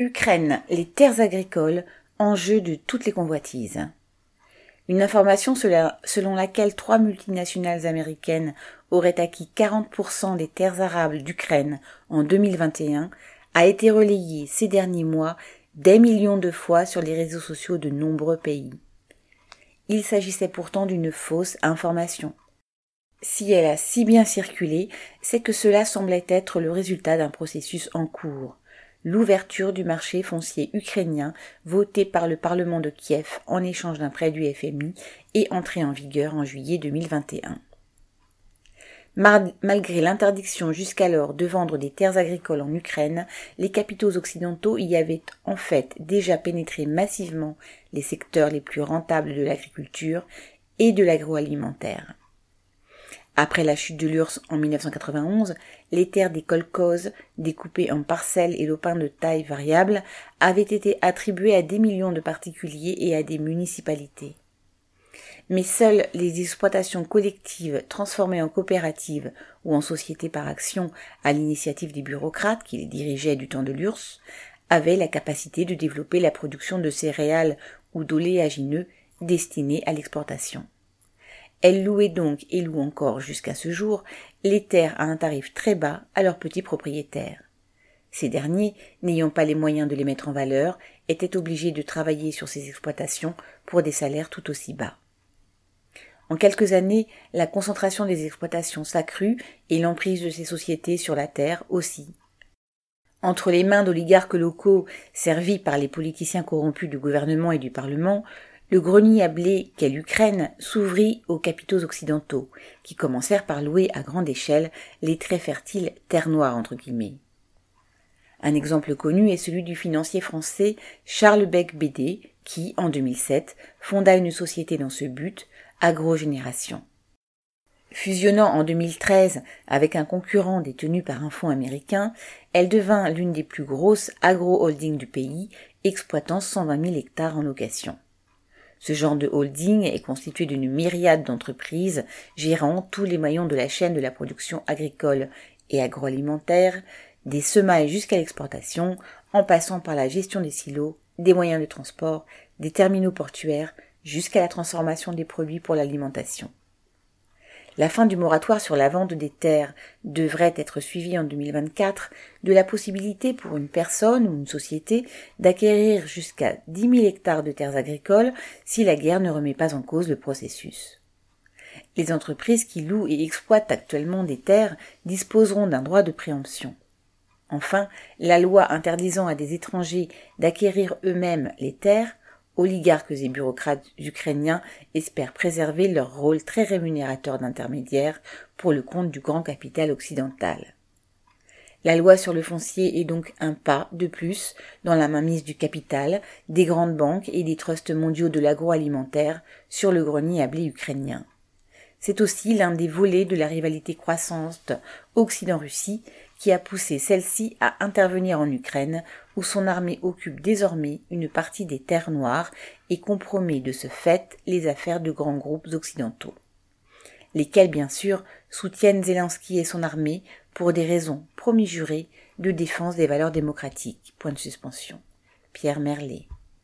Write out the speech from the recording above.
Ukraine, les terres agricoles, enjeu de toutes les convoitises. Une information selon laquelle trois multinationales américaines auraient acquis 40% des terres arables d'Ukraine en 2021 a été relayée ces derniers mois des millions de fois sur les réseaux sociaux de nombreux pays. Il s'agissait pourtant d'une fausse information. Si elle a si bien circulé, c'est que cela semblait être le résultat d'un processus en cours, l'ouverture du marché foncier ukrainien voté par le Parlement de Kiev en échange d'un prêt du FMI et entré en vigueur en juillet 2021. Malgré l'interdiction jusqu'alors de vendre des terres agricoles en Ukraine, les capitaux occidentaux y avaient en fait déjà pénétré massivement les secteurs les plus rentables de l'agriculture et de l'agroalimentaire. Après la chute de l'URSS en 1991, les terres des kolkhozes, découpées en parcelles et lopins de taille variable, avaient été attribuées à des millions de particuliers et à des municipalités. Mais seules les exploitations collectives transformées en coopératives ou en sociétés par action à l'initiative des bureaucrates qui les dirigeaient du temps de l'URSS avaient la capacité de développer la production de céréales ou d'oléagineux destinés à l'exportation. Elles louaient donc et louent encore jusqu'à ce jour les terres à un tarif très bas à leurs petits propriétaires. Ces derniers, n'ayant pas les moyens de les mettre en valeur, étaient obligés de travailler sur ces exploitations pour des salaires tout aussi bas. En quelques années, la concentration des exploitations s'accrut et l'emprise de ces sociétés sur la terre aussi. Entre les mains d'oligarques locaux servis par les politiciens corrompus du gouvernement et du Parlement, le grenier à blé qu'est l'Ukraine s'ouvrit aux capitaux occidentaux, qui commencèrent par louer à grande échelle les très fertiles terres noires entre guillemets. Un exemple connu est celui du financier français Charles Beck Bédé, qui, en 2007, fonda une société dans ce but, Agrogénération. Fusionnant en 2013 avec un concurrent détenu par un fonds américain, elle devint l'une des plus grosses agro-holdings du pays, exploitant 120 000 hectares en location. Ce genre de holding est constitué d'une myriade d'entreprises gérant tous les maillons de la chaîne de la production agricole et agroalimentaire, des semailles jusqu'à l'exportation, en passant par la gestion des silos, des moyens de transport, des terminaux portuaires, jusqu'à la transformation des produits pour l'alimentation. La fin du moratoire sur la vente des terres devrait être suivie en 2024 de la possibilité pour une personne ou une société d'acquérir jusqu'à 10 000 hectares de terres agricoles si la guerre ne remet pas en cause le processus. Les entreprises qui louent et exploitent actuellement des terres disposeront d'un droit de préemption. Enfin, la loi interdisant à des étrangers d'acquérir eux-mêmes les terres oligarques et bureaucrates ukrainiens espèrent préserver leur rôle très rémunérateur d'intermédiaire pour le compte du grand capital occidental. La loi sur le foncier est donc un pas de plus dans la mainmise du capital, des grandes banques et des trusts mondiaux de l'agroalimentaire sur le grenier à blé ukrainien. C'est aussi l'un des volets de la rivalité croissante Occident-Russie qui a poussé celle-ci à intervenir en Ukraine, où son armée occupe désormais une partie des terres noires et compromet de ce fait les affaires de grands groupes occidentaux, lesquels bien sûr soutiennent Zelensky et son armée pour des raisons promis jurées de défense des valeurs démocratiques. Point de suspension. Pierre Merlet.